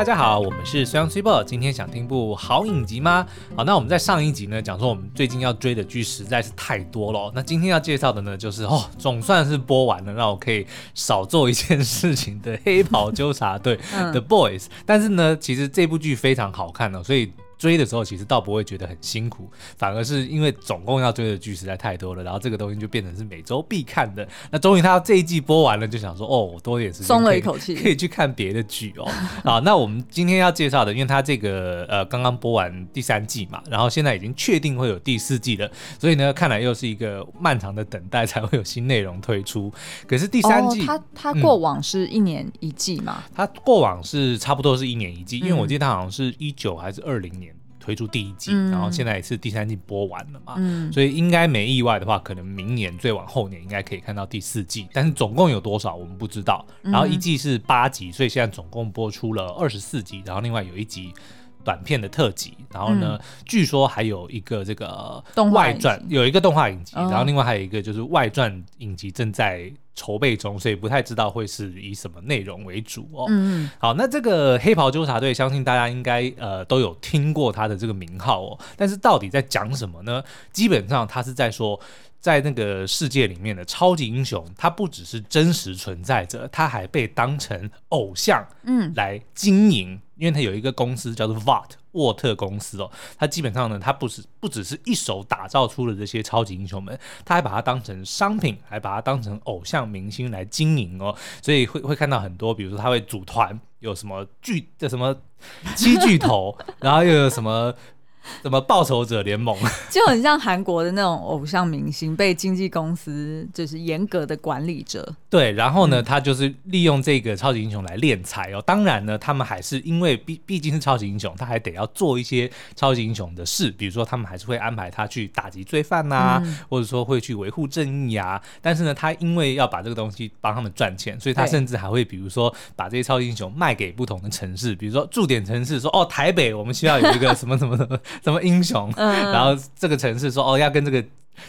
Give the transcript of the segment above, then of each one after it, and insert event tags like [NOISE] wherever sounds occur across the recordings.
大家好，我们是虽阳 Super。今天想听部好影集吗？好，那我们在上一集呢讲说我们最近要追的剧实在是太多了。那今天要介绍的呢就是哦，总算是播完了，让我可以少做一件事情的《黑袍纠察队》The Boys。但是呢，其实这部剧非常好看哦，所以。追的时候其实倒不会觉得很辛苦，反而是因为总共要追的剧实在太多了，然后这个东西就变成是每周必看的。那终于他这一季播完了，就想说哦，我多一点时间，松了一口气，可以去看别的剧哦。[LAUGHS] 啊，那我们今天要介绍的，因为他这个呃刚刚播完第三季嘛，然后现在已经确定会有第四季了，所以呢，看来又是一个漫长的等待才会有新内容推出。[LAUGHS] 可是第三季，他他过往是一年一季嘛？他、嗯、过往是差不多是一年一季，因为我记得他好像是一九还是二零年。推出第一季，嗯、然后现在也是第三季播完了嘛，嗯、所以应该没意外的话，可能明年最晚后年应该可以看到第四季，但是总共有多少我们不知道。然后一季是八集，所以现在总共播出了二十四集，然后另外有一集短片的特辑，然后呢，嗯、据说还有一个这个外传，有一个动画影集，然后另外还有一个就是外传影集正在筹备中，所以不太知道会是以什么内容为主哦。嗯，好，那这个黑袍纠察队，相信大家应该呃都有听过他的这个名号哦。但是到底在讲什么呢？基本上他是在说，在那个世界里面的超级英雄，他不只是真实存在着，他还被当成偶像，嗯，来经营。因为他有一个公司叫做 Vought 沃特公司哦，他基本上呢，他不是不只是一手打造出了这些超级英雄们，他还把它当成商品，还把它当成偶像明星来经营哦，所以会会看到很多，比如说他会组团，有什么巨的什么七巨头，然后又有什么。[LAUGHS] 什么报仇者联盟 [LAUGHS] 就很像韩国的那种偶像明星被经纪公司就是严格的管理着。对，然后呢，嗯、他就是利用这个超级英雄来敛财哦。当然呢，他们还是因为毕毕竟是超级英雄，他还得要做一些超级英雄的事，比如说他们还是会安排他去打击罪犯呐、啊，嗯、或者说会去维护正义啊。但是呢，他因为要把这个东西帮他们赚钱，所以他甚至还会比如说把这些超级英雄卖给不同的城市，比如说驻点城市说哦，台北我们需要有一个什么什么什么。什么英雄？嗯、然后这个城市说哦，要跟这个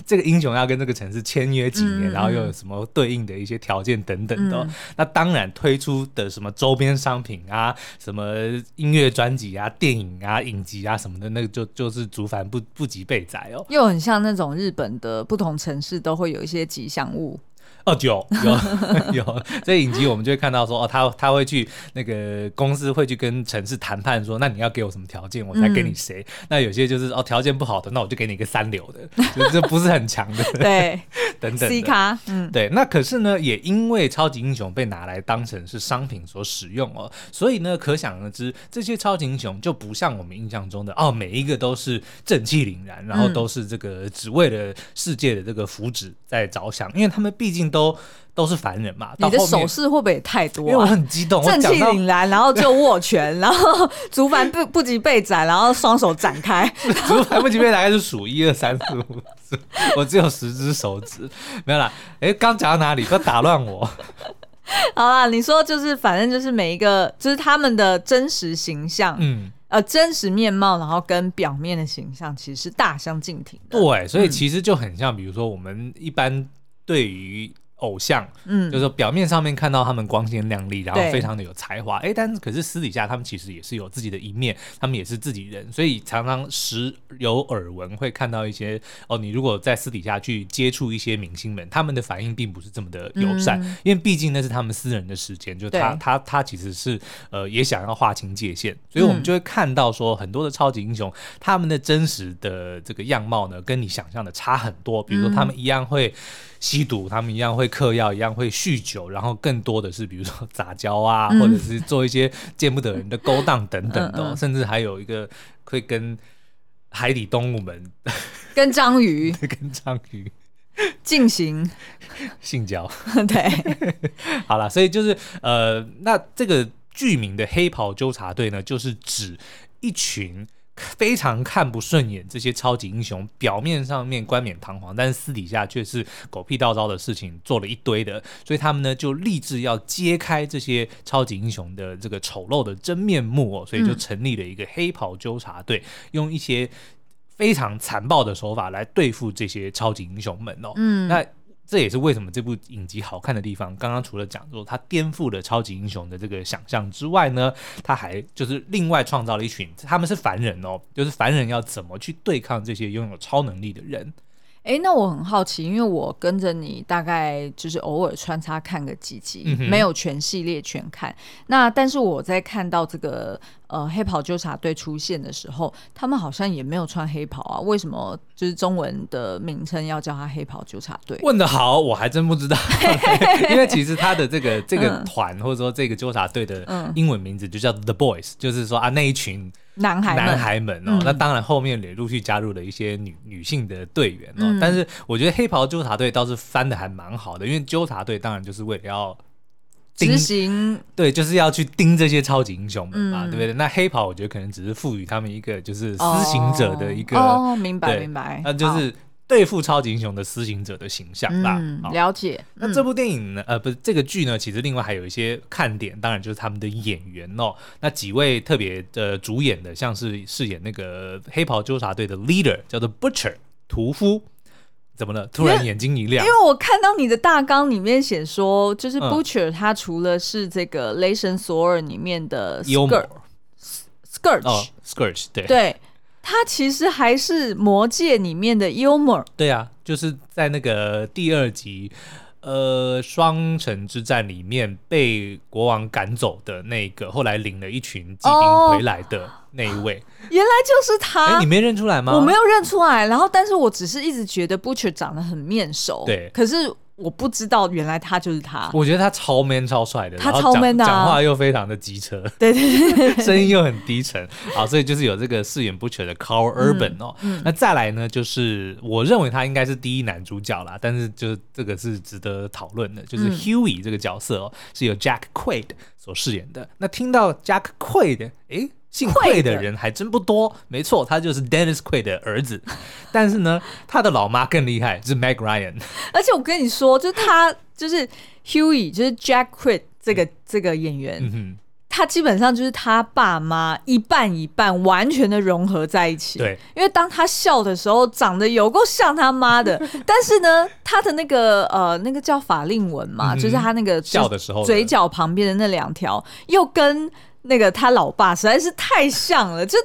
这个英雄要跟这个城市签约几年，嗯、然后又有什么对应的一些条件等等的。嗯、那当然推出的什么周边商品啊，什么音乐专辑啊、电影啊、影集啊什么的，那个就就是竹繁不不及被宰哦。又很像那种日本的不同城市都会有一些吉祥物。哦，有有有，[LAUGHS] 这影集我们就会看到说，哦，他他会去那个公司会去跟城市谈判说，那你要给我什么条件，我才给你谁？嗯、那有些就是哦，条件不好的，那我就给你一个三流的，就这不是很强的，[LAUGHS] 对，等等 C 卡，嗯，对。那可是呢，也因为超级英雄被拿来当成是商品所使用哦，所以呢，可想而知，这些超级英雄就不像我们印象中的哦，每一个都是正气凛然，然后都是这个只为了世界的这个福祉在着想，因为他们毕竟。都都是凡人嘛，你的手势会不会也太多、啊？因为我很激动，正气凛然，然后就握拳，然后竹凡不 [LAUGHS] 不及被斩，然后双手展开，[LAUGHS] 竹凡不及备载，大概是数一二三四五，我只有十只手指，没有啦。哎、欸，刚讲到哪里？不要打乱我。[LAUGHS] 好啦，你说就是，反正就是每一个，就是他们的真实形象，嗯，呃，真实面貌，然后跟表面的形象其实是大相径庭的。对，所以其实就很像，比如说我们一般。对于偶像，嗯，就是说表面上面看到他们光鲜亮丽，然后非常的有才华，哎，但是可是私底下他们其实也是有自己的一面，他们也是自己人，所以常常时有耳闻会看到一些哦，你如果在私底下去接触一些明星们，他们的反应并不是这么的友善，嗯、因为毕竟那是他们私人的时间，就他他他其实是呃也想要划清界限，所以我们就会看到说很多的超级英雄，他们的真实的这个样貌呢，跟你想象的差很多，比如说他们一样会。吸毒，他们一样会嗑药，一样会酗酒，然后更多的是，比如说杂交啊，嗯、或者是做一些见不得人的勾当等等的，嗯嗯、甚至还有一个会跟海底动物们，[LAUGHS] 跟章鱼，[LAUGHS] 跟章鱼进行性交。[LAUGHS] 对，好了，所以就是呃，那这个剧名的黑袍纠察队呢，就是指一群。非常看不顺眼这些超级英雄，表面上面冠冕堂皇，但是私底下却是狗屁倒灶的事情做了一堆的，所以他们呢就立志要揭开这些超级英雄的这个丑陋的真面目哦，所以就成立了一个黑袍纠察队，嗯、用一些非常残暴的手法来对付这些超级英雄们哦。嗯，那。这也是为什么这部影集好看的地方。刚刚除了讲说他颠覆了超级英雄的这个想象之外呢，他还就是另外创造了一群，他们是凡人哦，就是凡人要怎么去对抗这些拥有超能力的人。哎，那我很好奇，因为我跟着你大概就是偶尔穿插看个几集，嗯、没有全系列全看。那但是我在看到这个呃黑袍纠察队出现的时候，他们好像也没有穿黑袍啊？为什么就是中文的名称要叫他黑袍纠察队？问得好，我还真不知道。[LAUGHS] [LAUGHS] 因为其实他的这个这个团、嗯、或者说这个纠察队的英文名字就叫 The Boys，就是说啊那一群。男孩男孩们哦，嗯、那当然后面也陆续加入了一些女女性的队员哦。嗯、但是我觉得黑袍纠察队倒是翻的还蛮好的，因为纠察队当然就是为了要执行，对，就是要去盯这些超级英雄们嘛，嗯、对不对？那黑袍我觉得可能只是赋予他们一个就是施行者的一个哦，明白明白，那就是。对付超级英雄的施行者的形象吧。嗯，了解。那这部电影呢？呃，不是这个剧呢，其实另外还有一些看点，当然就是他们的演员哦。那几位特别的主演的，像是饰演那个黑袍纠察队的 leader，叫做 Butcher 屠夫。怎么了？突然眼睛一亮，因为我看到你的大纲里面写说，就是 Butcher 他除了是这个雷神索尔里面的 Scourge，Scourge，对对。他其实还是魔戒里面的幽默。对啊，就是在那个第二集，呃，双城之战里面被国王赶走的那个，后来领了一群骑兵回来的那一位，哦、[LAUGHS] 原来就是他。你没认出来吗？我没有认出来，然后，但是我只是一直觉得 Butcher 长得很面熟。对，可是。我不知道，原来他就是他。我觉得他超 man 超帅的，他超 man 的，讲话又非常的机车，对对对，声音又很低沉。好，所以就是有这个饰演 Butcher 的 Carl Urban 哦。那再来呢，就是我认为他应该是第一男主角啦，但是就是这个是值得讨论的，就是 Hughie 这个角色哦，是由 Jack Quaid 所饰演的。那听到 Jack Quaid，哎。姓奎的人还真不多，没错，他就是 Dennis Quaid 的儿子。但是呢，他的老妈更厉害，是 Meg Ryan。而且我跟你说，就是他，就是 Hughie，就是 Jack Quaid 这个这个演员，嗯、哼他基本上就是他爸妈一半一半，完全的融合在一起。对，因为当他笑的时候，长得有够像他妈的，[LAUGHS] 但是呢，他的那个呃，那个叫法令纹嘛，嗯、就是他那个笑的时候嘴角旁边的那两条，又跟。那个他老爸实在是太像了，就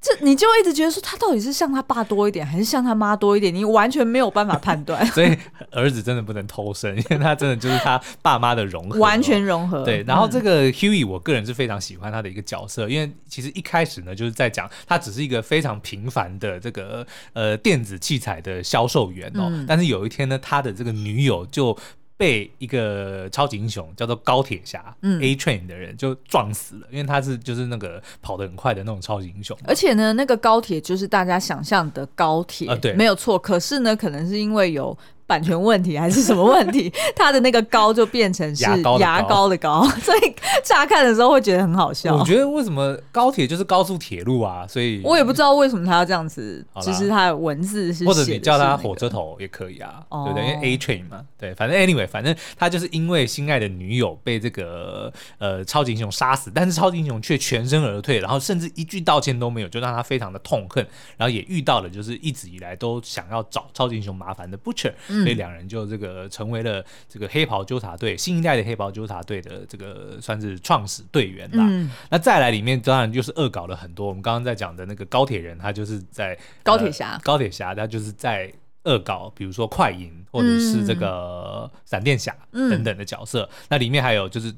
这你就一直觉得说他到底是像他爸多一点，还是像他妈多一点？你完全没有办法判断。[LAUGHS] 所以儿子真的不能偷生，因为他真的就是他爸妈的融合，完全融合。对，然后这个 Hughie，我个人是非常喜欢他的一个角色，因为其实一开始呢，就是在讲他只是一个非常平凡的这个呃电子器材的销售员哦，嗯、但是有一天呢，他的这个女友就。被一个超级英雄叫做高铁侠、嗯、A Train 的人就撞死了，因为他是就是那个跑得很快的那种超级英雄。而且呢，那个高铁就是大家想象的高铁，没有错。可是呢，可能是因为有。版权问题还是什么问题？[LAUGHS] 他的那个高就变成是牙膏的高，[LAUGHS] 所以乍看的时候会觉得很好笑。我觉得为什么高铁就是高速铁路啊？所以我也不知道为什么他要这样子。其实他的文字是，或者你叫他火车头也可以啊，对不对？因为 A train 嘛，对，反正 anyway，反正他就是因为心爱的女友被这个呃超级英雄杀死，但是超级英雄却全身而退，然后甚至一句道歉都没有，就让他非常的痛恨，然后也遇到了就是一直以来都想要找超级英雄麻烦的 Butcher。所以两人就这个成为了这个黑袍纠察队新一代的黑袍纠察队的这个算是创始队员吧。嗯、那再来里面当然就是恶搞了很多。我们刚刚在讲的那个高铁人，他就是在高铁侠，高铁侠他就是在恶搞，比如说快银或者是这个闪电侠等等的角色。嗯、那里面还有就是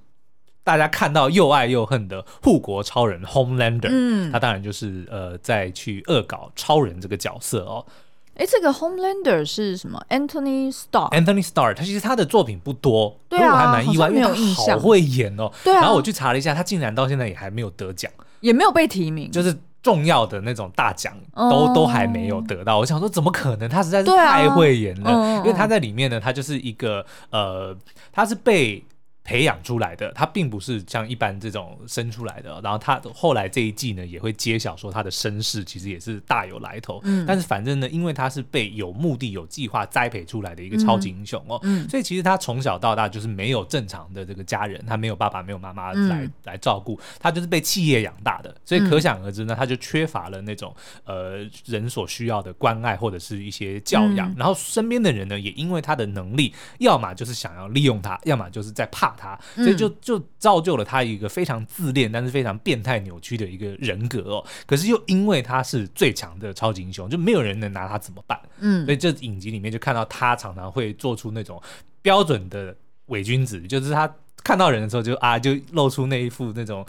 大家看到又爱又恨的护国超人 Homelander，嗯，他当然就是呃在去恶搞超人这个角色哦。哎，这个 Homelander 是什么？Anthony Starr，Anthony Starr，他其实他的作品不多，对啊，我还蛮意外，因为他好会演哦。对啊，然后我去查了一下，他竟然到现在也还没有得奖，也没有被提名，就是重要的那种大奖都都还没有得到。我想说，怎么可能？他实在是太会演了，因为他在里面呢，他就是一个呃，他是被培养出来的，他并不是像一般这种生出来的。然后他后来这一季呢，也会揭晓说他的身世其实也是大有来头。嗯，但是反正呢，因为他是被有目的、有计划栽培出来的一个超级英雄哦，嗯，所以其实他从小到大就是没有正常的这个家人，他没有爸爸，没有妈妈来、嗯、来照顾，他就是被企业养大的。所以可想而知呢，他就缺乏了那种呃人所需要的关爱或者是一些教养。嗯、然后身边的人呢，也因为他的能力，要么就是想要利用他，要么就是在怕。他，所以就就造就了他一个非常自恋，但是非常变态扭曲的一个人格哦。可是又因为他是最强的超级英雄，就没有人能拿他怎么办？嗯，所以这影集里面就看到他常常会做出那种标准的伪君子，就是他看到人的时候就啊，就露出那一副那种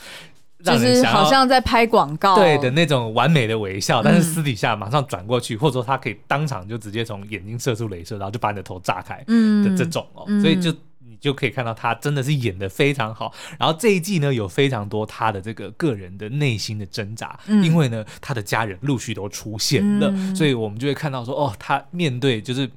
就是好像在拍广告对的那种完美的微笑，但是私底下马上转过去，或者说他可以当场就直接从眼睛射出镭射，然后就把你的头炸开的这种哦，所以就。就可以看到他真的是演的非常好，然后这一季呢，有非常多他的这个个人的内心的挣扎，嗯、因为呢他的家人陆续都出现了，嗯、所以我们就会看到说哦，他面对就是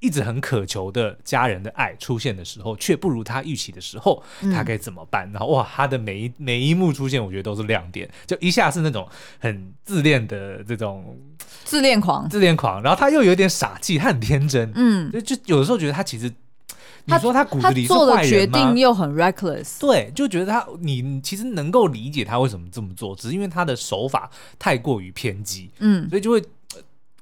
一直很渴求的家人的爱出现的时候，却不如他预期的时候，他该怎么办？嗯、然后哇，他的每一每一幕出现，我觉得都是亮点，就一下是那种很自恋的这种自恋狂，自恋狂，然后他又有点傻气，他很天真，嗯，就就有的时候觉得他其实。你说他骨子里是坏人吗？他做的决定又很 reckless，对，就觉得他你其实能够理解他为什么这么做，只是因为他的手法太过于偏激，嗯，所以就会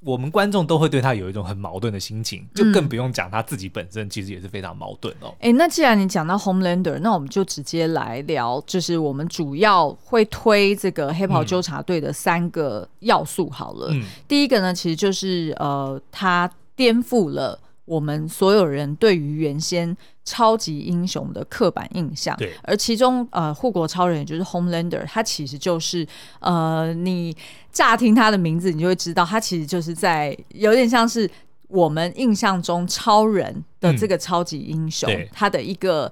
我们观众都会对他有一种很矛盾的心情，就更不用讲他自己本身其实也是非常矛盾哦。哎、嗯欸，那既然你讲到 Homelander，那我们就直接来聊，就是我们主要会推这个黑袍纠察队的三个要素好了。嗯，第一个呢，其实就是呃，他颠覆了。我们所有人对于原先超级英雄的刻板印象，对，而其中呃，护国超人也就是 Homelander，他其实就是呃，你乍听他的名字，你就会知道，他其实就是在有点像是我们印象中超人的这个超级英雄，嗯、他的一个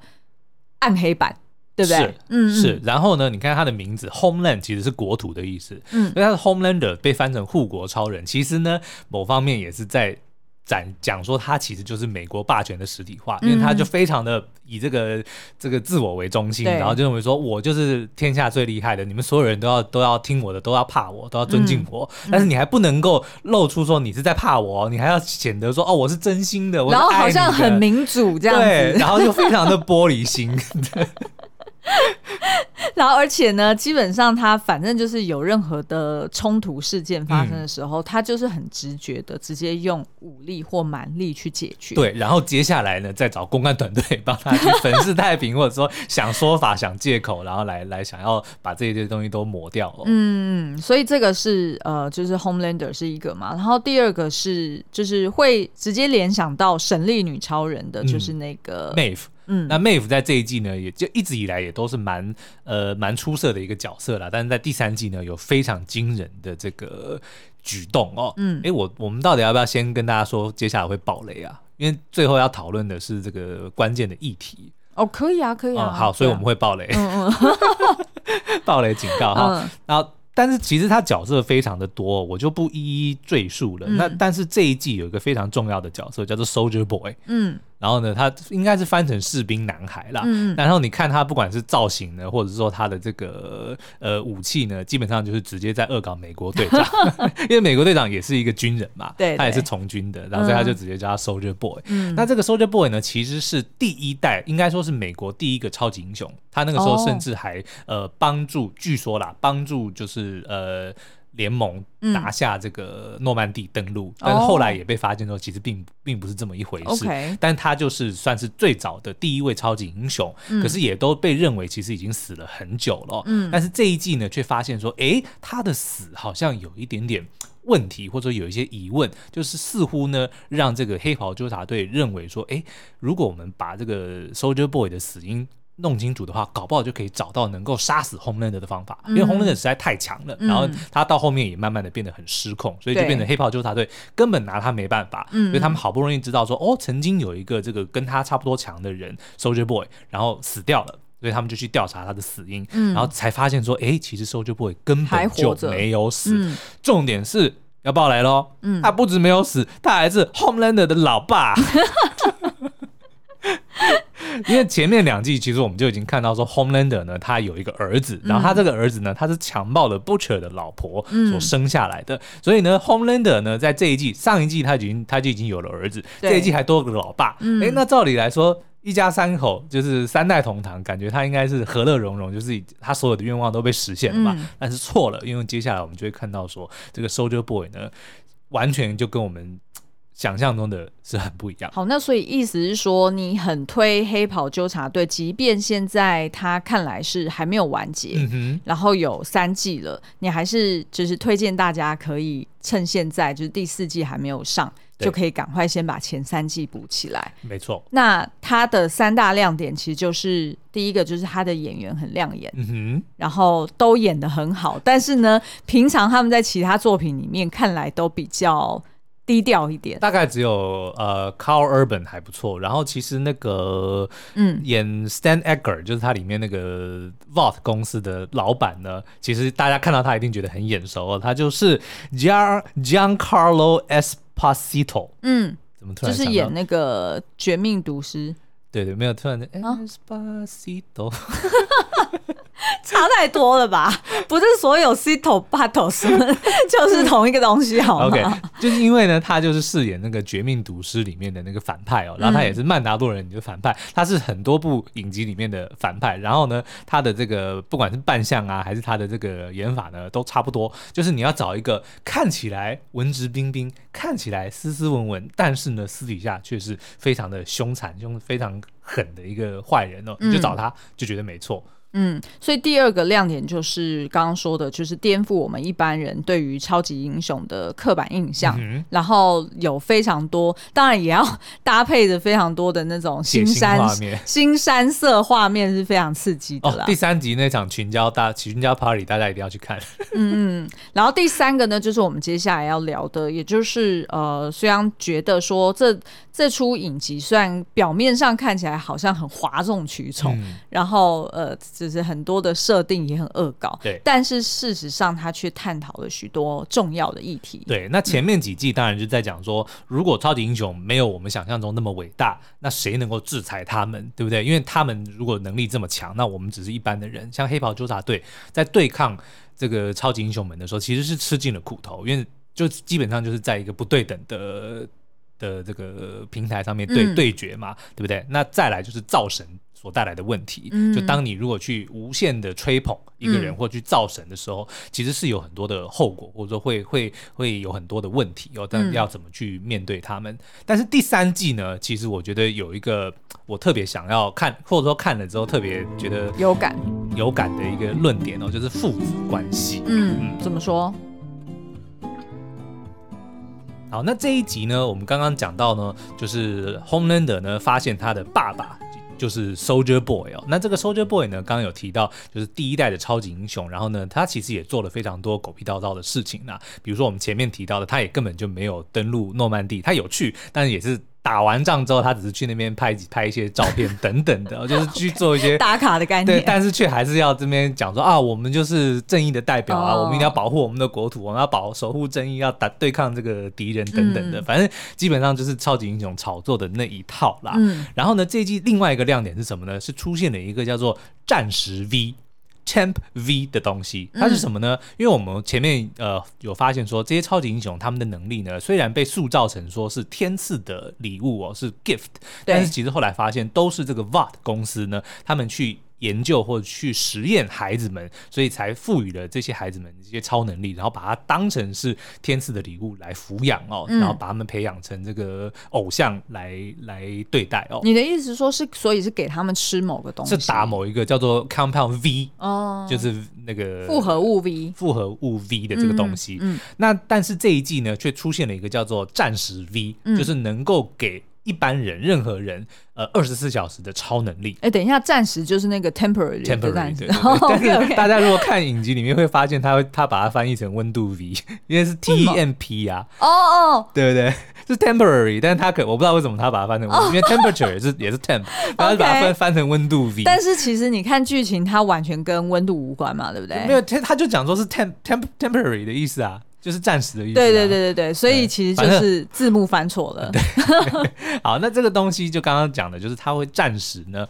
暗黑版，对不对？是，嗯，是。然后呢，你看他的名字 Homeland 其实是国土的意思，嗯，所以他的 Homelander 被翻成护国超人，其实呢，某方面也是在。讲讲说他其实就是美国霸权的实体化，因为他就非常的以这个这个自我为中心，然后就认为说我就是天下最厉害的，你们所有人都要都要听我的，都要怕我，都要尊敬我。但是你还不能够露出说你是在怕我，你还要显得说哦我是真心的，然后好像很民主这样子，对，然后就非常的玻璃心。[LAUGHS] 然后，而且呢，基本上他反正就是有任何的冲突事件发生的时候，嗯、他就是很直觉的直接用武力或蛮力去解决。对，然后接下来呢，再找公关团队帮他去粉饰太平，或者说想说法、想借口，然后来来想要把这些东西都抹掉。嗯，所以这个是呃，就是 Homelander 是一个嘛，然后第二个是就是会直接联想到神力女超人的，就是那个 Maeve。嗯，那 Maeve 在这一季呢，也就一直以来也都是蛮呃蛮出色的一个角色啦。但是在第三季呢，有非常惊人的这个举动哦。嗯，哎、欸，我我们到底要不要先跟大家说，接下来会爆雷啊？因为最后要讨论的是这个关键的议题。哦，可以啊，可以啊。嗯、好，所以我们会爆雷。嗯嗯，[LAUGHS] 爆雷警告哈。嗯、然后。但是其实他角色非常的多，我就不一一赘述了。嗯、那但是这一季有一个非常重要的角色叫做 Soldier Boy，嗯，然后呢，他应该是翻成士兵男孩啦，嗯，然后你看他不管是造型呢，或者是说他的这个呃武器呢，基本上就是直接在恶搞美国队长，[LAUGHS] 因为美国队长也是一个军人嘛，对，对，他也是从军的，然后所以他就直接叫他 Soldier Boy。嗯，那这个 Soldier Boy 呢，其实是第一代，应该说是美国第一个超级英雄，他那个时候甚至还、哦、呃帮助，据说啦，帮助就是。呃，联盟拿下这个诺曼底登陆，嗯、但是后来也被发现说，其实并并不是这么一回事。哦、但他就是算是最早的第一位超级英雄，嗯、可是也都被认为其实已经死了很久了。嗯，但是这一季呢，却发现说，哎，他的死好像有一点点问题，或者有一些疑问，就是似乎呢，让这个黑袍纠察队认为说，哎，如果我们把这个 Soldier Boy 的死因弄清楚的话，搞不好就可以找到能够杀死 Homelander 的方法，因为 Homelander 实在太强了，嗯、然后他到后面也慢慢的变得很失控，嗯、所以就变成黑豹纠察队根本拿他没办法，所以他们好不容易知道说，哦，曾经有一个这个跟他差不多强的人 Soldier Boy，然后死掉了，所以他们就去调查他的死因，嗯、然后才发现说，哎，其实 Soldier Boy 根本就没有死，嗯、重点是要爆雷喽，嗯、他不止没有死，他还是 Homelander 的老爸。[LAUGHS] [LAUGHS] 因为前面两季其实我们就已经看到说，Homelander 呢，他有一个儿子，然后他这个儿子呢，他是强暴了 Butcher 的老婆所生下来的，嗯、所以呢，Homelander 呢，在这一季上一季他已经他就已经有了儿子，对。这一季还多了个老爸，哎、嗯，那照理来说，一家三口就是三代同堂，感觉他应该是和乐融融，就是他所有的愿望都被实现了嘛？嗯、但是错了，因为接下来我们就会看到说，这个 Soldier Boy 呢，完全就跟我们。想象中的是很不一样。好，那所以意思是说，你很推黑袍纠察队，即便现在他看来是还没有完结，嗯、然后有三季了，你还是就是推荐大家可以趁现在就是第四季还没有上，就可以赶快先把前三季补起来。没错。那他的三大亮点其实就是第一个就是他的演员很亮眼，嗯哼，然后都演的很好，但是呢，平常他们在其他作品里面看来都比较。低调一点，大概只有呃，Carl Urban 还不错。然后其实那个嗯，演 Stan Edgar 就是他里面那个 Vault 公司的老板呢，其实大家看到他一定觉得很眼熟哦，他就是 Gian Giancarlo Esposito。嗯，怎么突然就是演那个绝命毒师？对对，没有突然的 Esposito。[LAUGHS] [LAUGHS] 差太多了吧？[LAUGHS] 不是所有 Cito Battles 就是同一个东西，好吗？OK，就是因为呢，他就是饰演那个《绝命毒师》里面的那个反派哦，然后他也是曼达洛人里的反派，他是很多部影集里面的反派。然后呢，他的这个不管是扮相啊，还是他的这个演法呢，都差不多。就是你要找一个看起来文质彬彬、看起来斯斯文文，但是呢，私底下却是非常的凶残、凶非常狠的一个坏人哦，你就找他就觉得没错。嗯，所以第二个亮点就是刚刚说的，就是颠覆我们一般人对于超级英雄的刻板印象，嗯、然后有非常多，当然也要 [LAUGHS] 搭配着非常多的那种新山新山，色画面是非常刺激的啦。哦、第三集那场群交大群交 party，大家一定要去看。嗯嗯，然后第三个呢，就是我们接下来要聊的，也就是呃，虽然觉得说这这出影集虽然表面上看起来好像很哗众取宠，嗯、然后呃。就是很多的设定也很恶搞，对，但是事实上他却探讨了许多重要的议题。对，那前面几季当然就在讲说，嗯、如果超级英雄没有我们想象中那么伟大，那谁能够制裁他们，对不对？因为他们如果能力这么强，那我们只是一般的人。像黑袍纠察队在对抗这个超级英雄们的时候，其实是吃尽了苦头，因为就基本上就是在一个不对等的的这个平台上面对、嗯、对决嘛，对不对？那再来就是造神。所带来的问题，嗯、就当你如果去无限的吹捧一个人或去造神的时候，嗯、其实是有很多的后果，或者说会会会有很多的问题哦。但要怎么去面对他们？嗯、但是第三季呢，其实我觉得有一个我特别想要看，或者说看了之后特别觉得有感有感的一个论点哦，就是父子关系。嗯，嗯怎么说？好，那这一集呢，我们刚刚讲到呢，就是 Homelander 呢发现他的爸爸。就是 Soldier Boy 哦，那这个 Soldier Boy 呢，刚刚有提到，就是第一代的超级英雄，然后呢，他其实也做了非常多狗屁叨叨的事情啊，比如说我们前面提到的，他也根本就没有登陆诺曼底，他有去，但是也是。打完仗之后，他只是去那边拍拍一些照片等等的，[LAUGHS] 就是去做一些打卡的概念。对，但是却还是要这边讲说啊，我们就是正义的代表啊，我们一定要保护我们的国土，我们要保守护正义，要打对抗这个敌人等等的。反正基本上就是超级英雄炒作的那一套啦。然后呢，这一季另外一个亮点是什么呢？是出现了一个叫做战时 V。Temp V 的东西，它是什么呢？嗯、因为我们前面呃有发现说，这些超级英雄他们的能力呢，虽然被塑造成说是天赐的礼物哦，是 gift，但是其实后来发现都是这个 Vought 公司呢，他们去。研究或者去实验孩子们，所以才赋予了这些孩子们这些超能力，然后把它当成是天赐的礼物来抚养哦，嗯、然后把他们培养成这个偶像来来对待哦。你的意思说是，所以是给他们吃某个东西，是打某一个叫做 Compound V 哦，就是那个复合物 V 复合物 V 的这个东西。嗯，嗯那但是这一季呢，却出现了一个叫做战时 V，、嗯、就是能够给。一般人，任何人，呃，二十四小时的超能力。哎，等一下，暂时就是那个 temporary，temporary。[LAUGHS] 但是大家如果看影集里面会发现，他会他把它翻译成温度 V，因为是 T M P 啊。哦哦，对不对？是 temporary，但是他可我不知道为什么他把它翻成温度，因为 temperature 也是 [LAUGHS] 也是 temp，然后把它翻翻成温度 V。但是其实你看剧情，它完全跟温度无关嘛，对不对？没有，他他就讲说是 temp temp temporary 的意思啊。就是暂时的意思。对对对对对，所以其实就是字幕翻错了。对，[LAUGHS] 好，那这个东西就刚刚讲的，就是它会暂时呢。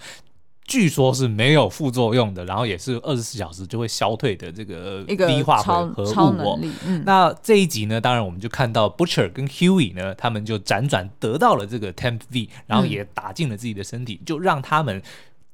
据说是没有副作用的，然后也是二十四小时就会消退的这个低化合物。嗯，那这一集呢，当然我们就看到 Butcher 跟 Hughie 呢，他们就辗转得到了这个 Temp V，然后也打进了自己的身体，嗯、就让他们。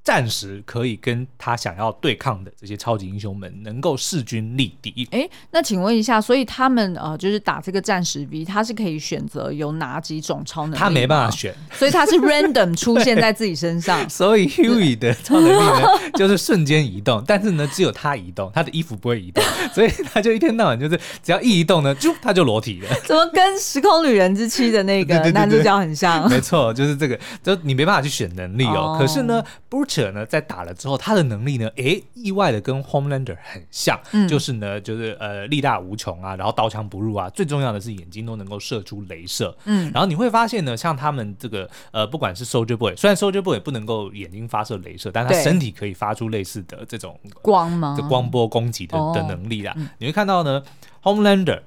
暂时可以跟他想要对抗的这些超级英雄们能够势均力敌。哎，那请问一下，所以他们呃，就是打这个暂时 V，他是可以选择有哪几种超能力？他没办法选，所以他是 [LAUGHS] random 出现在自己身上。[LAUGHS] 所以 Hughie 的超能力呢，就是瞬间移动，但是呢，只有他移动，他的衣服不会移动，所以他就一天到晚就是只要一移动呢，就他就裸体了。[LAUGHS] 怎么跟时空旅人之妻的那个男主角很像？没错，就是这个，就你没办法去选能力哦。Oh. 可是呢，不。者呢，在打了之后，他的能力呢，诶，意外的跟 Homelander 很像，嗯、就是呢，就是呃，力大无穷啊，然后刀枪不入啊，最重要的是眼睛都能够射出镭射，嗯，然后你会发现呢，像他们这个呃，不管是 Soldier Boy，虽然 Soldier Boy 也不能够眼睛发射镭射，但他身体可以发出类似的这种光吗？这光波攻击的、哦、的能力啦。嗯、你会看到呢，Homelander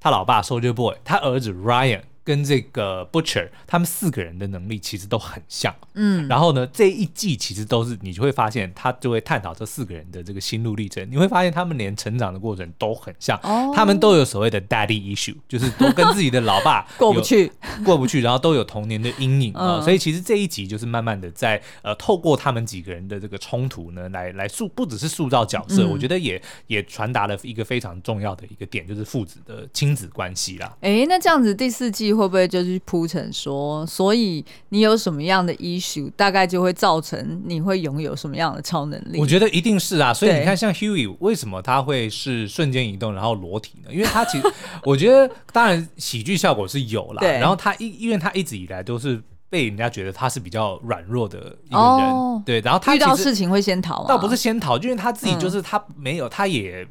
他老爸 Soldier Boy，他儿子 Ryan。跟这个 Butcher 他们四个人的能力其实都很像，嗯，然后呢，这一季其实都是你就会发现他就会探讨这四个人的这个心路历程，你会发现他们连成长的过程都很像，哦，他们都有所谓的 daddy issue，就是都跟自己的老爸 [LAUGHS] 过不去，过不去，然后都有童年的阴影啊，嗯，所以其实这一集就是慢慢的在呃透过他们几个人的这个冲突呢，来来塑不只是塑造角色，嗯，我觉得也也传达了一个非常重要的一个点，就是父子的亲子关系啦。哎，那这样子第四季。会不会就是铺陈说，所以你有什么样的 issue，大概就会造成你会拥有什么样的超能力？我觉得一定是啊，所以你看，像 Hughie 为什么他会是瞬间移动，然后裸体呢？因为他其实，[LAUGHS] 我觉得当然喜剧效果是有啦。然后他一，因为他一直以来都是被人家觉得他是比较软弱的一个人，哦、对。然后他遇到事情会先逃，倒不是先逃，就因为他自己就是他没有，嗯、他也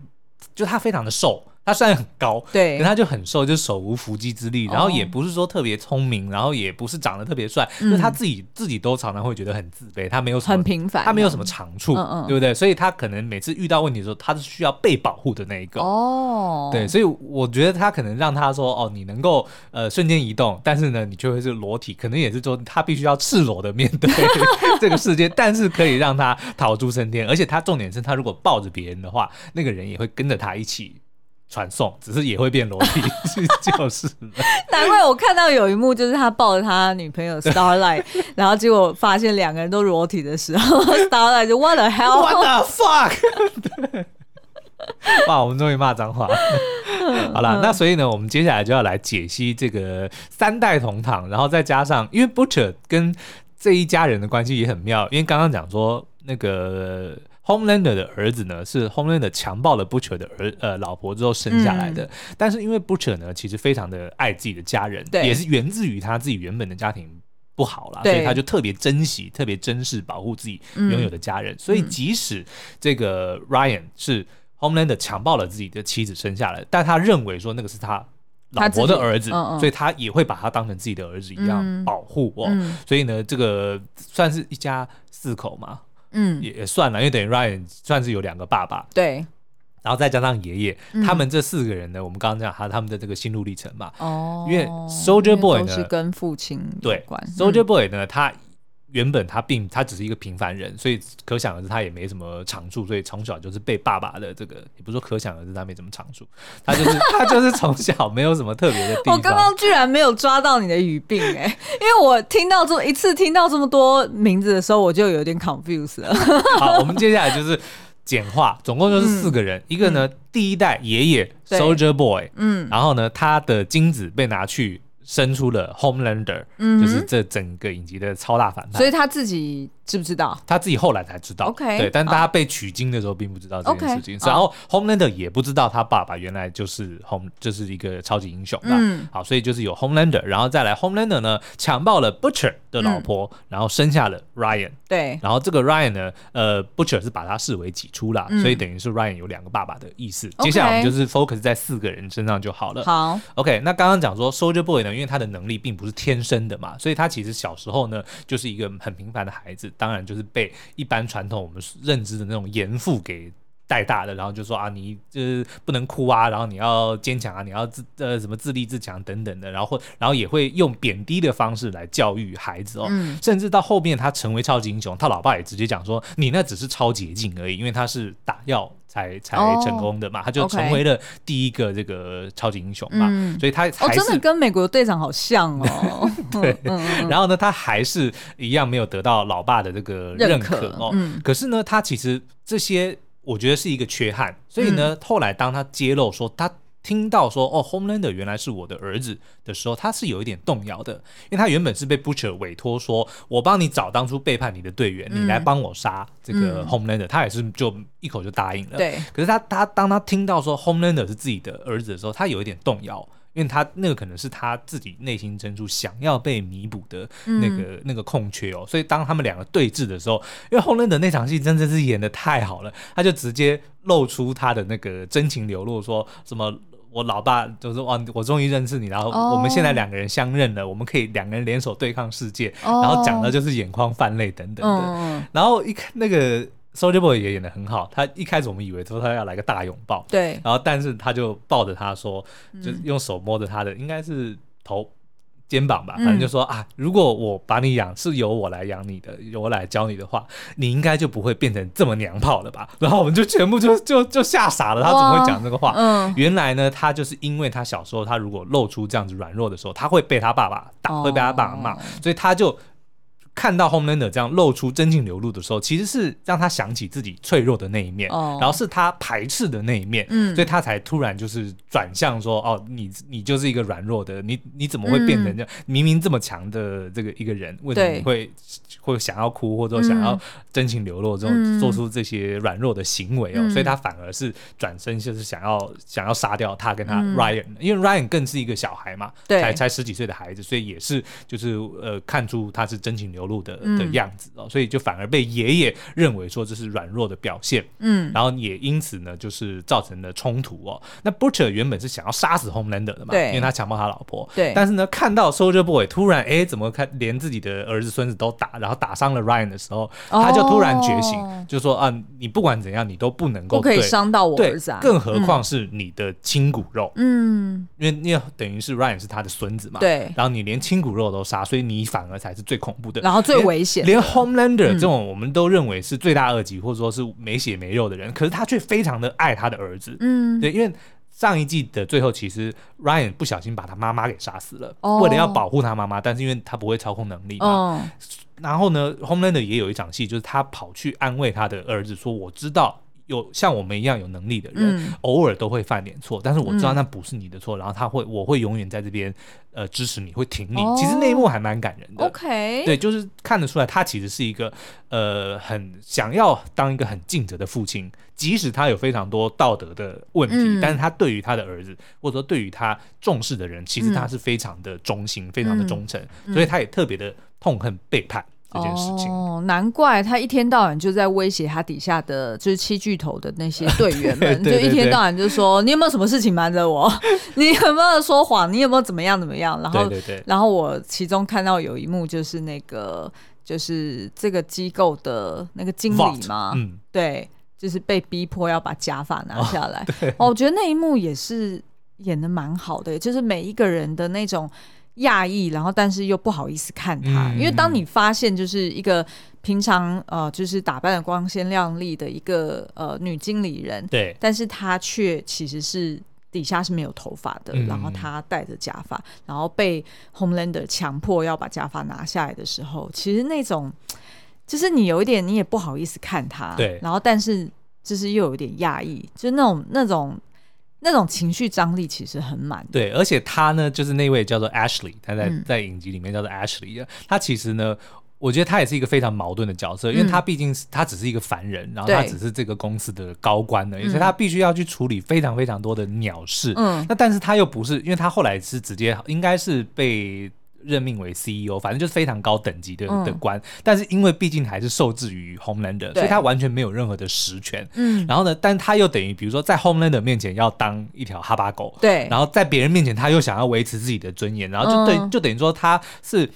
就他非常的瘦。他虽然很高，对，但他就很瘦，就手无缚鸡之力，然后也不是说特别聪明，然后也不是长得特别帅，就他自己自己都常常会觉得很自卑，他没有什么很平凡，他没有什么长处，对不对？所以他可能每次遇到问题的时候，他是需要被保护的那一个。哦，对，所以我觉得他可能让他说，哦，你能够呃瞬间移动，但是呢，你就会是裸体，可能也是说他必须要赤裸的面对 [LAUGHS] 这个世界，但是可以让他逃出升天，而且他重点是他如果抱着别人的话，那个人也会跟着他一起。传送只是也会变裸体，[LAUGHS] 就是。难怪我看到有一幕，就是他抱着他女朋友 Starlight，[LAUGHS] 然后结果发现两个人都裸体的时候，[LAUGHS] Starlight 就 What the hell？What the fuck？哇，我们终于骂脏话。好了，那所以呢，我们接下来就要来解析这个三代同堂，然后再加上，因为 Butcher 跟这一家人的关系也很妙，因为刚刚讲说那个。Homelander 的儿子呢，是 Homelander 强暴了 Butcher 的儿呃老婆之后生下来的。嗯、但是因为 Butcher 呢，其实非常的爱自己的家人，对也是源自于他自己原本的家庭不好啦，所以他就特别珍惜、特别珍视、保护自己拥有的家人。嗯、所以即使这个 Ryan 是 Homelander 强暴了自己的妻子生下来，但他认为说那个是他老婆的儿子，嗯嗯、所以他也会把他当成自己的儿子一样保护哦。嗯、所以呢，这个算是一家四口嘛。嗯，也算了，因为等于 Ryan 算是有两个爸爸，对，然后再加上爷爷，嗯、他们这四个人呢，我们刚刚讲他他们的这个心路历程嘛，哦，因为 Soldier Boy 呢是跟父亲有关。对，Soldier Boy 呢他。原本他并他只是一个平凡人，所以可想而知他也没什么长处，所以从小就是被爸爸的这个，也不是说可想而知他没什么长处，他就是 [LAUGHS] 他就是从小没有什么特别的地方。我刚刚居然没有抓到你的语病哎、欸，因为我听到这一次听到这么多名字的时候，我就有点 confused 了。[LAUGHS] 好，我们接下来就是简化，总共就是四个人，嗯、一个呢、嗯、第一代爷爷 Soldier Boy，嗯，然后呢他的精子被拿去。生出了 Homelander，嗯、就是这整个影集的超大反派，所以他自己。知不知道？他自己后来才知道。OK，对，但大家被取经的时候并不知道这件事情。然后 Homelander 也不知道他爸爸原来就是 Home，就是一个超级英雄。嗯，好，所以就是有 Homelander，然后再来 Homelander 呢，强暴了 Butcher 的老婆，然后生下了 Ryan。对，然后这个 Ryan 呢，呃，Butcher 是把他视为己出啦，所以等于是 Ryan 有两个爸爸的意思。接下来我们就是 focus 在四个人身上就好了。好，OK，那刚刚讲说 Soldier Boy 呢，因为他的能力并不是天生的嘛，所以他其实小时候呢就是一个很平凡的孩子，当然就是被。一般传统我们认知的那种严父给带大的，然后就说啊，你就是不能哭啊，然后你要坚强啊，你要自呃什么自立自强等等的，然后或然后也会用贬低的方式来教育孩子哦，嗯、甚至到后面他成为超级英雄，他老爸也直接讲说，你那只是超捷径而已，因为他是打药才才成功的嘛，哦、他就成为了第一个这个超级英雄嘛，嗯、所以他哦、真的跟美国队长好像哦，对，[LAUGHS] 嗯、然后呢，他还是一样没有得到老爸的这个认可，哦，嗯、可是呢，他其实这些。我觉得是一个缺憾，所以呢，后来当他揭露说他听到说哦，Homelander 原来是我的儿子的时候，他是有一点动摇的，因为他原本是被 Butcher 委托说，我帮你找当初背叛你的队员，你来帮我杀这个 Homelander，他也是就一口就答应了。对，可是他他当他听到说 Homelander 是自己的儿子的时候，他有一点动摇。因为他那个可能是他自己内心深处想要被弥补的那个、嗯、那个空缺哦，所以当他们两个对峙的时候，因为 Homelander 那场戏真的是演的太好了，他就直接露出他的那个真情流露，说什么我老爸就是说哇，我终于认识你，然后我们现在两个人相认了，哦、我们可以两个人联手对抗世界，哦、然后讲的就是眼眶泛泪等等的，嗯、然后一看那个。Boy 也演的很好，他一开始我们以为说他要来个大拥抱，对，然后但是他就抱着他说，就用手摸着他的，应该是头肩膀吧，反正就说啊，如果我把你养，是由我来养你的，由我来教你的话，你应该就不会变成这么娘炮了吧？[LAUGHS] 然后我们就全部就就就吓傻了，他怎么会讲这个话？嗯，原来呢，他就是因为他小时候他如果露出这样子软弱的时候，他会被他爸爸打，会被他爸爸骂，所以他就。看到 Homelander 这样露出真情流露的时候，其实是让他想起自己脆弱的那一面，oh. 然后是他排斥的那一面，嗯，所以他才突然就是转向说，哦，你你就是一个软弱的，你你怎么会变成这样？嗯、明明这么强的这个一个人，为什么你会会想要哭，或者说想要真情流露这种、嗯、做出这些软弱的行为哦？嗯、所以他反而是转身就是想要想要杀掉他跟他 Ryan，、嗯、因为 Ryan 更是一个小孩嘛，对。才才十几岁的孩子，所以也是就是呃看出他是真情流露。路的的样子哦，所以就反而被爷爷认为说这是软弱的表现，嗯，然后也因此呢，就是造成了冲突哦。那 Butcher 原本是想要杀死 Homelander 的嘛，对，因为他强暴他老婆，对。但是呢，看到 Soldier Boy 突然哎，怎么看连自己的儿子孙子都打，然后打伤了 Ryan 的时候，他就突然觉醒，就说啊，你不管怎样，你都不能够不可以伤到我儿子啊，更何况是你的亲骨肉，嗯，因为因为等于是 Ryan 是他的孙子嘛，对。然后你连亲骨肉都杀，所以你反而才是最恐怖的。然后最危险，连 Homelander 这种我们都认为是罪大恶极，或者说是没血没肉的人，可是他却非常的爱他的儿子。嗯，对，因为上一季的最后，其实 Ryan 不小心把他妈妈给杀死了，为了要保护他妈妈，但是因为他不会操控能力嘛。然后呢，Homelander 也有一场戏，就是他跑去安慰他的儿子，说：“我知道。”有像我们一样有能力的人，嗯、偶尔都会犯点错，但是我知道那不是你的错，嗯、然后他会，我会永远在这边，呃，支持你，会挺你。哦、其实那一幕还蛮感人的。OK，对，就是看得出来，他其实是一个，呃，很想要当一个很尽责的父亲，即使他有非常多道德的问题，嗯、但是他对于他的儿子，或者说对于他重视的人，其实他是非常的忠心，嗯、非常的忠诚，嗯、所以他也特别的痛恨背叛。这件事情哦，难怪他一天到晚就在威胁他底下的就是七巨头的那些队员们，[LAUGHS] 就一天到晚就说，你有没有什么事情瞒着我？[LAUGHS] 你有没有说谎？你有没有怎么样怎么样？然后，对对对，然后我其中看到有一幕就是那个就是这个机构的那个经理嘛，嗯，对，就是被逼迫要把假发拿下来。[LAUGHS] 哦，哦，我觉得那一幕也是演的蛮好的，就是每一个人的那种。讶异，然后但是又不好意思看他，嗯、因为当你发现就是一个平常呃就是打扮的光鲜亮丽的一个呃女经理人，对，但是她却其实是底下是没有头发的，嗯、然后她戴着假发，然后被 Homelander 强迫要把假发拿下来的时候，其实那种就是你有一点你也不好意思看他，对，然后但是就是又有一点讶异，就是那种那种。那种情绪张力其实很满，对，而且他呢，就是那位叫做 Ashley，他在在影集里面叫做 Ashley，他其实呢，我觉得他也是一个非常矛盾的角色，因为他毕竟是他只是一个凡人，然后他只是这个公司的高官而已，所以他必须要去处理非常非常多的鸟事，嗯，那但是他又不是，因为他后来是直接应该是被。任命为 CEO，反正就是非常高等级的的官，嗯、但是因为毕竟还是受制于 Homelander，对。所以他完全没有任何的实权。嗯，然后呢，但他又等于比如说在 Homelander 面前要当一条哈巴狗，对，然后在别人面前他又想要维持自己的尊严，然后就对，嗯、就等于说他是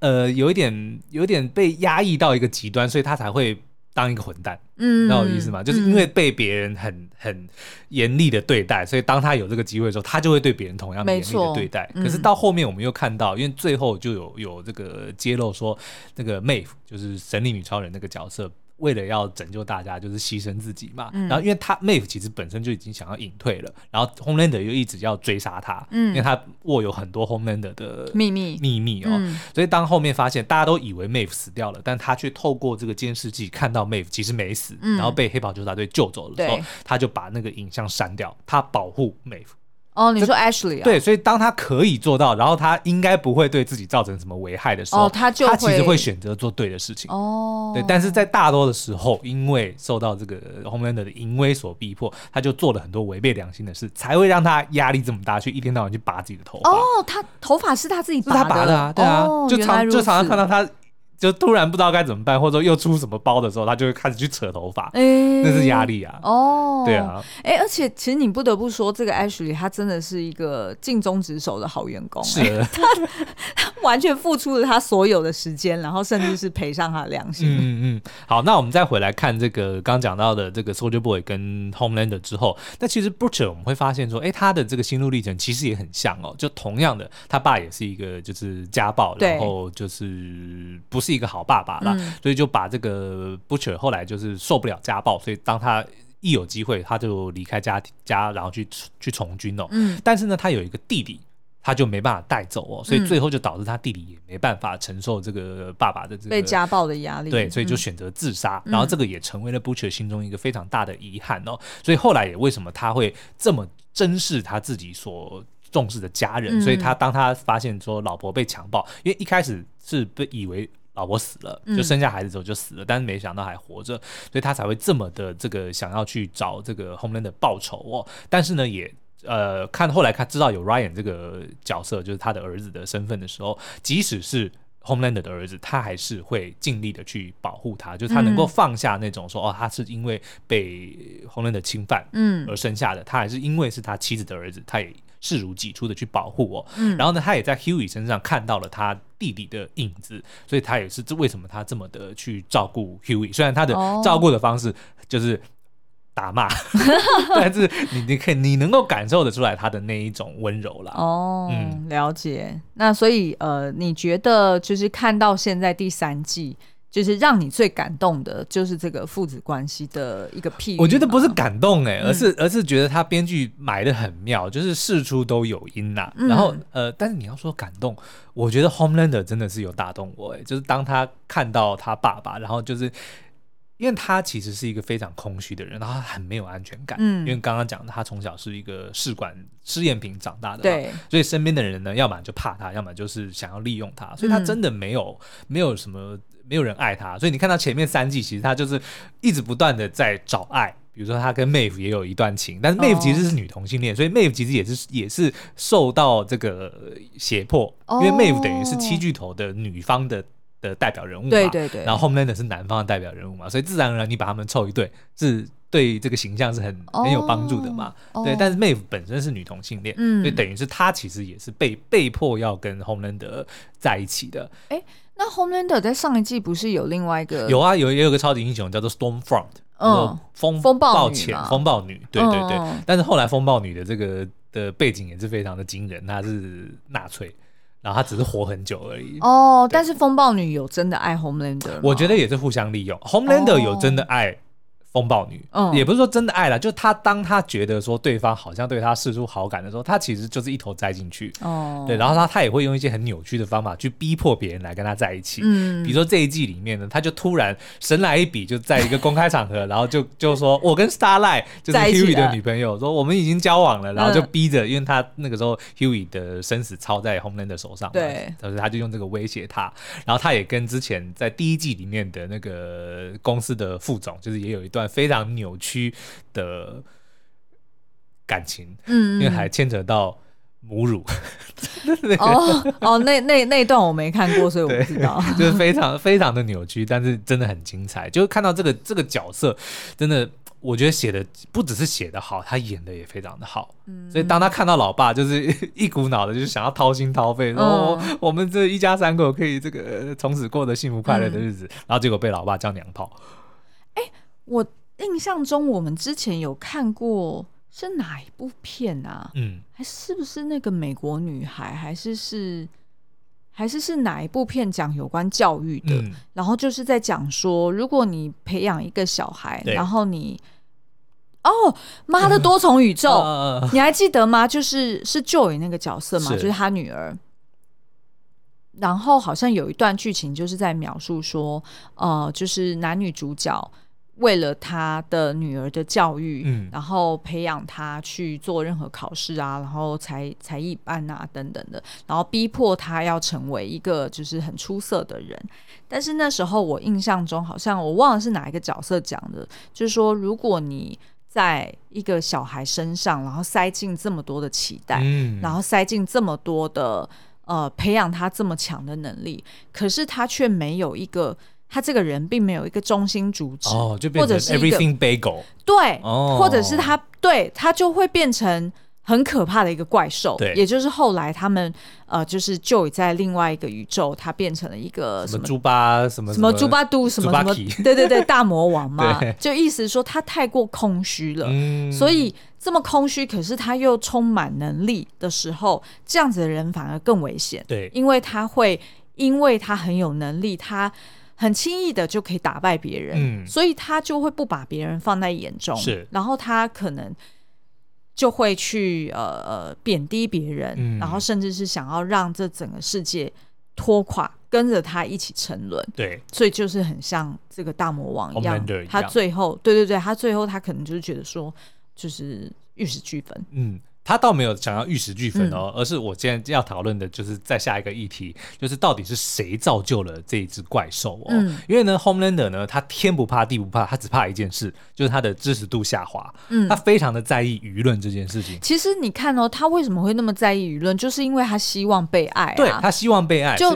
呃有一点有一点被压抑到一个极端，所以他才会当一个混蛋，嗯，知道我意思吗？就是因为被别人很很严厉的对待，所以当他有这个机会的时候，他就会对别人同样严厉的对待。可是到后面我们又看到，因为最后就有有这个揭露说，那个 Maeve 就是神力女超人那个角色。为了要拯救大家，就是牺牲自己嘛。嗯、然后，因为他 Maeve 其实本身就已经想要隐退了，然后 Homelander 又一直要追杀他，嗯、因为他握有很多 Homelander 的秘密秘密哦。嗯、所以当后面发现大家都以为 Maeve 死掉了，但他却透过这个监视器看到 Maeve 其实没死，嗯、然后被黑袍纠察队救走了之后，对他就把那个影像删掉，他保护 Maeve。哦，你说 Ashley 啊？对，所以当他可以做到，然后他应该不会对自己造成什么危害的时候，哦、他就他其实会选择做对的事情。哦，对，但是在大多的时候，因为受到这个 Homelander 的淫威所逼迫，他就做了很多违背良心的事，才会让他压力这么大，去一天到晚去拔自己的头发。哦，他头发是他自己拔的，他拔的啊，对啊，哦、就常就常常看到他。就突然不知道该怎么办，或者说又出什么包的时候，他就会开始去扯头发，欸、那是压力啊。哦，对啊，哎、欸，而且其实你不得不说，这个 Ashley 他真的是一个尽忠职守的好员工，是的他他完全付出了他所有的时间，然后甚至是赔上他的良心。嗯嗯，好，那我们再回来看这个刚讲到的这个 Soldier Boy 跟 Homelander 之后，那其实 Butcher 我们会发现说，哎、欸，他的这个心路历程其实也很像哦，就同样的，他爸也是一个就是家暴，然后就是不。是一个好爸爸啦，嗯、所以就把这个 Butcher 后来就是受不了家暴，所以当他一有机会，他就离开家家，然后去去从军哦。嗯，但是呢，他有一个弟弟，他就没办法带走哦，所以最后就导致他弟弟也没办法承受这个爸爸的这个被家暴的压力，对，所以就选择自杀。嗯、然后这个也成为了 Butcher 心中一个非常大的遗憾哦。所以后来也为什么他会这么珍视他自己所重视的家人？嗯、所以他当他发现说老婆被强暴，因为一开始是被以为。老婆死了，就生下孩子之后就死了，嗯、但是没想到还活着，所以他才会这么的这个想要去找这个 Homelander 报仇哦。但是呢，也呃看后来看知道有 Ryan 这个角色，就是他的儿子的身份的时候，即使是 Homelander 的儿子，他还是会尽力的去保护他，就是他能够放下那种说、嗯、哦，他是因为被 Homelander 侵犯嗯而生下的，嗯、他还是因为是他妻子的儿子，他也。视如己出的去保护我，嗯，然后呢，他也在 Hughie 身上看到了他弟弟的影子，所以他也是这为什么他这么的去照顾 Hughie，虽然他的照顾的方式就是打骂，哦、[LAUGHS] 但是你你可以你能够感受得出来他的那一种温柔啦。哦，嗯，了解。那所以呃，你觉得就是看到现在第三季？就是让你最感动的，就是这个父子关系的一个譬喻。我觉得不是感动哎、欸，而是而是觉得他编剧埋的很妙，就是事出都有因呐、啊。嗯、然后呃，但是你要说感动，我觉得 Homelander 真的是有打动我哎、欸，就是当他看到他爸爸，然后就是因为他其实是一个非常空虚的人，然后他很没有安全感。嗯，因为刚刚讲的，他从小是一个试管试验品长大的嘛，对，所以身边的人呢，要么就怕他，要么就是想要利用他，所以他真的没有、嗯、没有什么。没有人爱他，所以你看到前面三季，其实他就是一直不断的在找爱。比如说他跟 Maeve 也有一段情，但是 Maeve 其实是女同性恋，oh. 所以 Maeve 其实也是也是受到这个胁迫，oh. 因为 Maeve 等于是七巨头的女方的的代表人物嘛，对对对，然后 Homelander 是男方的代表人物嘛，所以自然而然你把他们凑一对，是对这个形象是很、oh. 很有帮助的嘛。对，oh. 但是 Maeve 本身是女同性恋，嗯，所以等于是她其实也是被被迫要跟 Homelander 在一起的。哎。那 Homelander 在上一季不是有另外一个？有啊，有也有个超级英雄叫做 Stormfront，嗯，风风暴前风暴女，对对对。嗯、但是后来风暴女的这个的背景也是非常的惊人，她是纳粹，然后她只是活很久而已。哦，但是风暴女有真的爱 Homelander？我觉得也是互相利用，Homelander 有真的爱。风暴女，嗯，也不是说真的爱了，就他当他觉得说对方好像对他示出好感的时候，他其实就是一头栽进去，哦，对，然后他他也会用一些很扭曲的方法去逼迫别人来跟他在一起，嗯，比如说这一季里面呢，他就突然神来一笔，就在一个公开场合，然后就 [LAUGHS] 就说我跟 Starlight 就是 Hughie 的女朋友，说我们已经交往了，然后就逼着，因为他那个时候 Hughie 的生死操在 Homelander 手上，对，所以他就用这个威胁他，然后他也跟之前在第一季里面的那个公司的副总，就是也有一段。非常扭曲的感情，嗯，因为还牵扯到母乳。[LAUGHS] 哦哦，那那那段我没看过，所以我不知道。就是非常非常的扭曲，但是真的很精彩。就是看到这个这个角色，真的，我觉得写的不只是写的好，他演的也非常的好。嗯，所以当他看到老爸，就是 [LAUGHS] 一股脑的，就是想要掏心掏肺，说、嗯、我们这一家三口可以这个从此过得幸福快乐的日子，嗯、然后结果被老爸叫娘炮。我印象中我们之前有看过是哪一部片啊？嗯，还是不是那个美国女孩？还是是还是是哪一部片讲有关教育的？嗯、然后就是在讲说，如果你培养一个小孩，然后你。哦，妈的多重宇宙，[LAUGHS] 嗯、你还记得吗？就是是 Joy 那个角色嘛，是就是他女儿。然后好像有一段剧情就是在描述说，呃，就是男女主角为了他的女儿的教育，嗯，然后培养他去做任何考试啊，然后才才艺班啊等等的，然后逼迫他要成为一个就是很出色的人。但是那时候我印象中好像我忘了是哪一个角色讲的，就是说如果你在一个小孩身上，然后塞进这么多的期待，嗯、然后塞进这么多的呃，培养他这么强的能力，可是他却没有一个，他这个人并没有一个中心主旨，哦，就变成 everything bagel，对，哦、或者是他对他就会变成。很可怕的一个怪兽，对，也就是后来他们呃，就是 Joy 在另外一个宇宙，他变成了一个什么猪八什么什么猪八都什么什么，对对对，大魔王嘛，[LAUGHS] 对。就意思说他太过空虚了，嗯、所以这么空虚，可是他又充满能力的时候，这样子的人反而更危险，对，因为他会因为他很有能力，他很轻易的就可以打败别人，嗯、所以他就会不把别人放在眼中，是，然后他可能。就会去呃呃贬低别人，嗯、然后甚至是想要让这整个世界拖垮，跟着他一起沉沦。对，所以就是很像这个大魔王一样，一样他最后，对对对，他最后他可能就是觉得说，就是玉石俱焚。嗯。他倒没有想要玉石俱焚哦，嗯、而是我今天要讨论的就是在下一个议题，就是到底是谁造就了这一只怪兽哦？嗯、因为呢，Homelander 呢，他天不怕地不怕，他只怕一件事，就是他的支持度下滑。嗯，他非常的在意舆论这件事情。其实你看哦，他为什么会那么在意舆论？就是因为他希望被爱、啊。对，他希望被爱，就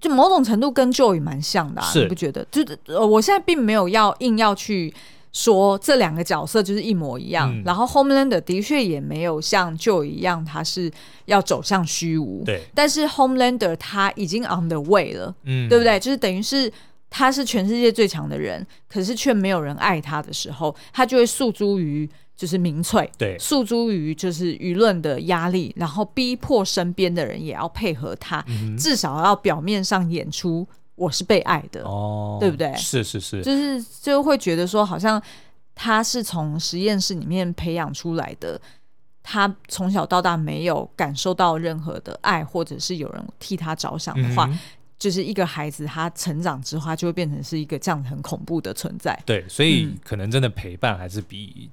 就某种程度跟 Joy 蛮像的、啊，是你不觉得？就是呃，我现在并没有要硬要去。说这两个角色就是一模一样，嗯、然后 Homelander 的确也没有像 Joy 一样，他是要走向虚无。对，但是 Homelander 他已经 on the way 了，嗯，对不对？就是等于是他是全世界最强的人，可是却没有人爱他的时候，他就会诉诸于就是民粹，对，诉诸于就是舆论的压力，然后逼迫身边的人也要配合他，嗯、至少要表面上演出。我是被爱的，哦，对不对？是是是，就是就会觉得说，好像他是从实验室里面培养出来的，他从小到大没有感受到任何的爱，或者是有人替他着想的话，嗯、就是一个孩子他成长之后，他就会变成是一个这样很恐怖的存在。对，所以可能真的陪伴还是比。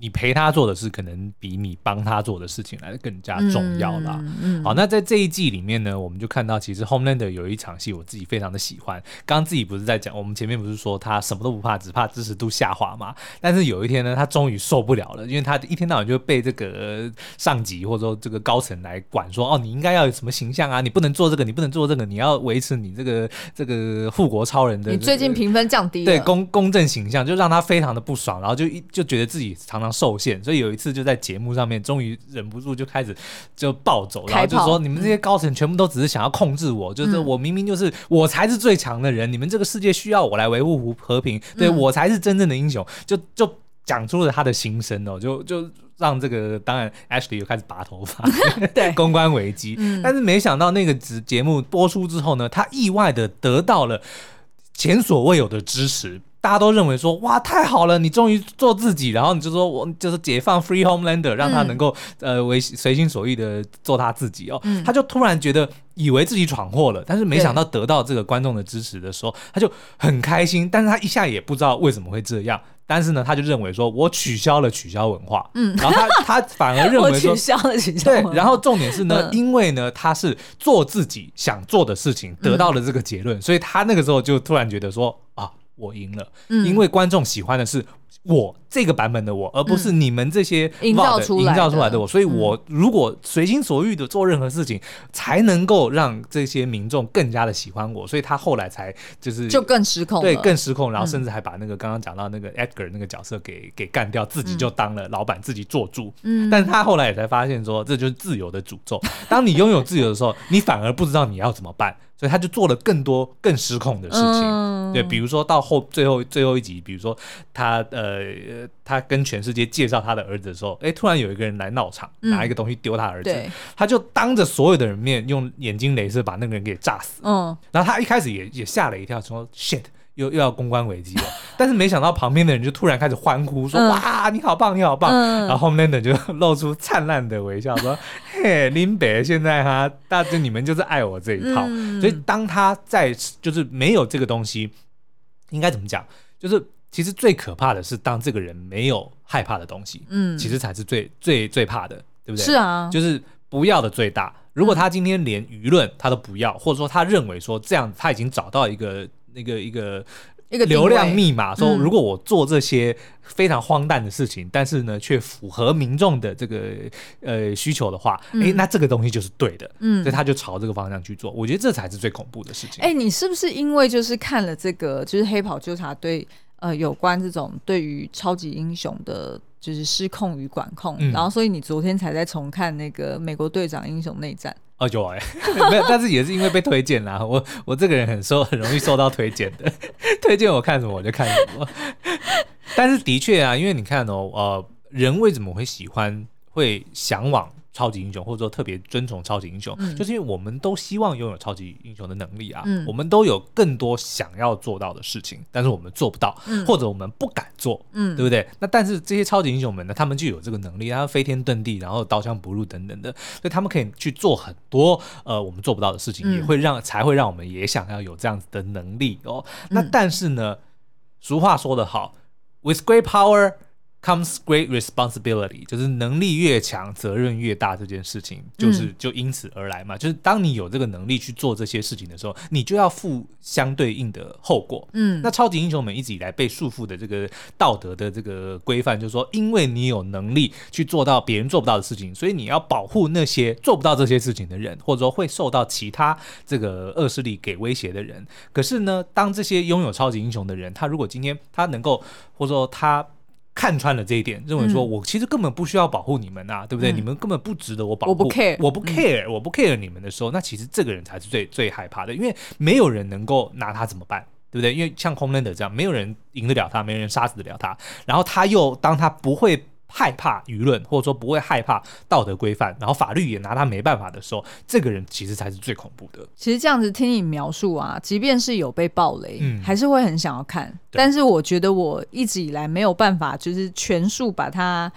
你陪他做的事，可能比你帮他做的事情来的更加重要啦。嗯嗯、好，那在这一季里面呢，我们就看到，其实 Homelander 有一场戏，我自己非常的喜欢。刚刚自己不是在讲，我们前面不是说他什么都不怕，只怕支持度下滑嘛？但是有一天呢，他终于受不了了，因为他一天到晚就被这个上级或者说这个高层来管说，说哦，你应该要有什么形象啊？你不能做这个，你不能做这个，你要维持你这个这个护国超人的、这个。你最近评分降低了，对公公正形象，就让他非常的不爽，然后就一就觉得自己常常。受限，所以有一次就在节目上面，终于忍不住就开始就暴走，然后就说：“你们这些高层全部都只是想要控制我，就是我明明就是我才是最强的人，你们这个世界需要我来维护和平，对我才是真正的英雄。”就就讲出了他的心声哦，就就让这个当然 Ashley 又开始拔头发，[LAUGHS] 对 [LAUGHS] 公关危机。但是没想到那个节节目播出之后呢，他意外的得到了前所未有的支持。大家都认为说，哇，太好了，你终于做自己，然后你就说我就是解放 Free Homelander，让他能够、嗯、呃为随心所欲的做他自己哦，嗯、他就突然觉得以为自己闯祸了，但是没想到得到这个观众的支持的时候，他就很开心，但是他一下也不知道为什么会这样，但是呢，他就认为说我取消了取消文化，嗯，然后他 [LAUGHS] 他反而认为说取消了取消文化，对，然后重点是呢，嗯、因为呢他是做自己想做的事情，得到了这个结论，嗯、所以他那个时候就突然觉得说啊。我赢了，因为观众喜欢的是我这个版本的我，而不是你们这些营造出来营造出来的我。所以，我如果随心所欲的做任何事情，才能够让这些民众更加的喜欢我。所以他后来才就是就更失控，对，更失控，然后甚至还把那个刚刚讲到那个 Edgar 那个角色给给干掉，自己就当了老板，自己做主。嗯，但是他后来也才发现说，这就是自由的诅咒。[LAUGHS] 当你拥有自由的时候，你反而不知道你要怎么办。所以他就做了更多更失控的事情，嗯、对，比如说到后最后最后一集，比如说他呃他跟全世界介绍他的儿子的时候，哎，突然有一个人来闹场，拿一个东西丢他儿子，嗯、他就当着所有的人面用眼睛镭射把那个人给炸死。嗯，然后他一开始也也吓了一跳，说 shit。又又要公关危机了，[LAUGHS] 但是没想到旁边的人就突然开始欢呼，说：“哇，你好棒，你好棒！”然后 Homelander 就露出灿烂的微笑，说：“ [LAUGHS] 嘿，林北现在哈，大家你们就是爱我这一套。”所以当他在就是没有这个东西，应该怎么讲？就是其实最可怕的是，当这个人没有害怕的东西，嗯，其实才是最最最怕的，对不对？是啊，就是不要的最大。如果他今天连舆论他都不要，或者说他认为说这样他已经找到一个。那个一个一个流量密码，说如果我做这些非常荒诞的事情，嗯、但是呢却符合民众的这个呃需求的话，哎、嗯，那这个东西就是对的，嗯，所以他就朝这个方向去做。我觉得这才是最恐怖的事情。哎，你是不是因为就是看了这个就是黑袍纠察队呃有关这种对于超级英雄的，就是失控与管控，嗯、然后所以你昨天才在重看那个美国队长英雄内战。哦，有哎，没有，但是也是因为被推荐啦。我我这个人很受很容易受到推荐的，[LAUGHS] 推荐我看什么我就看什么。但是的确啊，因为你看哦，呃，人为什么会喜欢，会向往？超级英雄，或者说特别尊崇超级英雄，嗯、就是因为我们都希望拥有超级英雄的能力啊，嗯、我们都有更多想要做到的事情，但是我们做不到，嗯、或者我们不敢做，嗯，对不对？那但是这些超级英雄们呢，他们就有这个能力，他飞天遁地，然后刀枪不入等等的，所以他们可以去做很多呃我们做不到的事情，嗯、也会让才会让我们也想要有这样子的能力哦。那但是呢，嗯、俗话说得好，with great power。Comes great responsibility，就是能力越强，责任越大。这件事情就是就因此而来嘛。嗯、就是当你有这个能力去做这些事情的时候，你就要负相对应的后果。嗯，那超级英雄们一直以来被束缚的这个道德的这个规范，就是说，因为你有能力去做到别人做不到的事情，所以你要保护那些做不到这些事情的人，或者说会受到其他这个恶势力给威胁的人。可是呢，当这些拥有超级英雄的人，他如果今天他能够，或者说他。看穿了这一点，认为说我其实根本不需要保护你们啊，嗯、对不对？你们根本不值得我保护。我不 care，我不 care，、嗯、我不 care 你们的时候，那其实这个人才是最最害怕的，因为没有人能够拿他怎么办，对不对？因为像 Homelander 这样，没有人赢得了他，没有人杀死得了他。然后他又当他不会。害怕舆论，或者说不会害怕道德规范，然后法律也拿他没办法的时候，这个人其实才是最恐怖的。其实这样子听你描述啊，即便是有被暴雷，嗯，还是会很想要看。但是我觉得我一直以来没有办法，就是全数把它，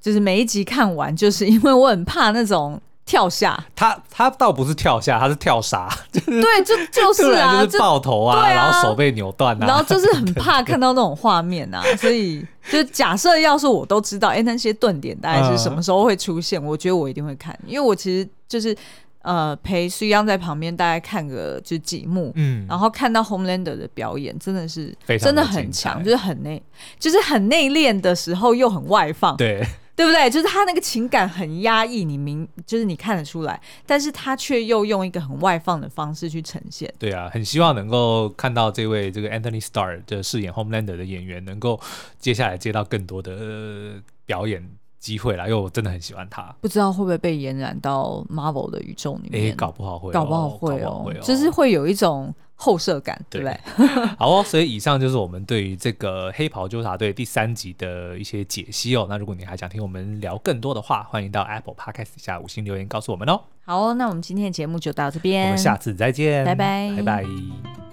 就是每一集看完，就是因为我很怕那种。跳下，他他倒不是跳下，他是跳杀，[LAUGHS] 就是对，就 [LAUGHS] 就是啊，就是爆头啊，啊。然后手被扭断啊，然后就是很 [LAUGHS] 怕看到那种画面啊，所以就假设要是我都知道，哎、欸，那些顿点大概是什么时候会出现，嗯、我觉得我一定会看，因为我其实就是呃陪苏央在旁边大概看个就几幕，嗯，然后看到 Homelander 的表演真的是真的很强，就是很内就是很内敛的时候又很外放，对。对不对？就是他那个情感很压抑，你明就是你看得出来，但是他却又用一个很外放的方式去呈现。对啊，很希望能够看到这位这个 Anthony Starr 的饰演 Homelander 的演员，能够接下来接到更多的表演机会啦，因为我真的很喜欢他。不知道会不会被延染到 Marvel 的宇宙里面？哎，搞不好会、哦，搞不好会哦，会哦就是会有一种。后设感，对不对？[LAUGHS] 好哦，所以以上就是我们对于这个《黑袍纠察队》第三集的一些解析哦。那如果你还想听我们聊更多的话，欢迎到 Apple Podcast 下五星留言告诉我们哦。好哦，那我们今天的节目就到这边，我们下次再见，拜拜，拜拜。